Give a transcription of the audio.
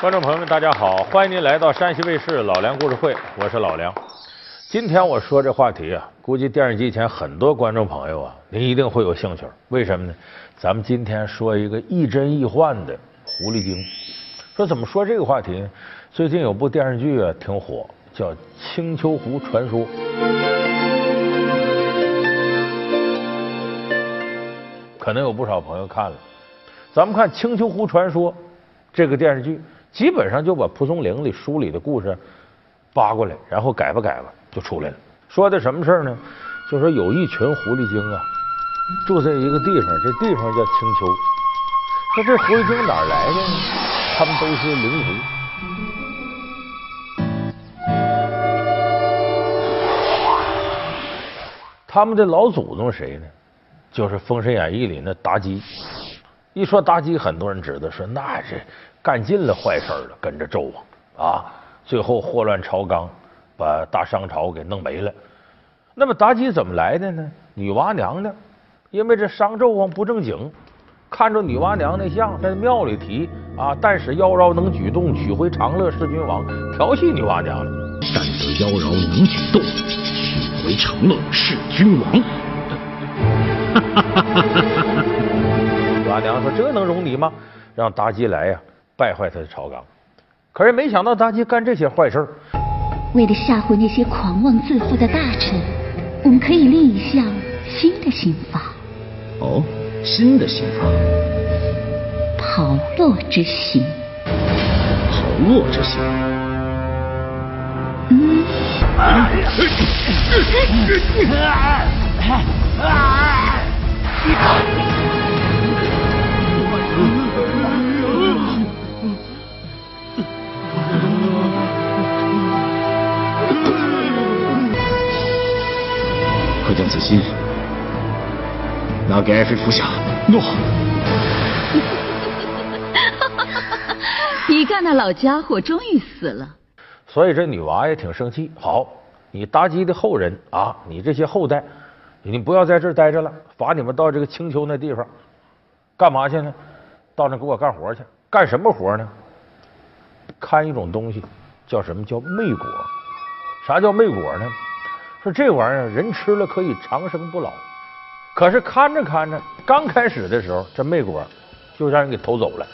观众朋友们，大家好，欢迎您来到山西卫视老梁故事会，我是老梁。今天我说这话题啊，估计电视机前很多观众朋友啊，您一定会有兴趣。为什么呢？咱们今天说一个亦真亦幻的狐狸精。说怎么说这个话题呢？最近有部电视剧啊挺火，叫《青丘狐传说》。可能有不少朋友看了。咱们看《青丘狐传说》这个电视剧，基本上就把蒲松龄的书里的故事扒过来，然后改吧改吧就出来了。说的什么事儿呢？就说有一群狐狸精啊，住在一个地方，这地方叫青丘。说这狐狸精哪儿来的呢？他们都是灵狐。他们的老祖宗谁呢？就是《封神演义》里那妲己。一说妲己，很多人知道，说那是干尽了坏事了，跟着纣王啊，最后祸乱朝纲，把大商朝给弄没了。那么妲己怎么来的呢？女娲娘娘，因为这商纣王不正经，看着女娲娘娘像在庙里提啊，但使妖娆能举动，取回长乐是君王，调戏女娲娘娘。但使妖娆能举动，取回长乐是君王。女 娲娘说：“这能容你吗？”让妲己来呀，败坏他的朝纲。可是没想到妲己干这些坏事为了吓唬那些狂妄自负的大臣，我们可以立一项新的刑法。哦，新的刑法？炮烙之刑。炮烙之刑。嗯。快将此心拿给爱妃服下。诺。你看那老家伙终于死了。所以这女娃也挺生气。好，你妲己的后人啊，你这些后代。你不要在这儿待着了，罚你们到这个青丘那地方干嘛去呢？到那给我干活去，干什么活呢？看一种东西，叫什么叫魅果？啥叫魅果呢？这玩意儿人吃了可以长生不老，可是看着看着，刚开始的时候，这魅果就让人给偷走了。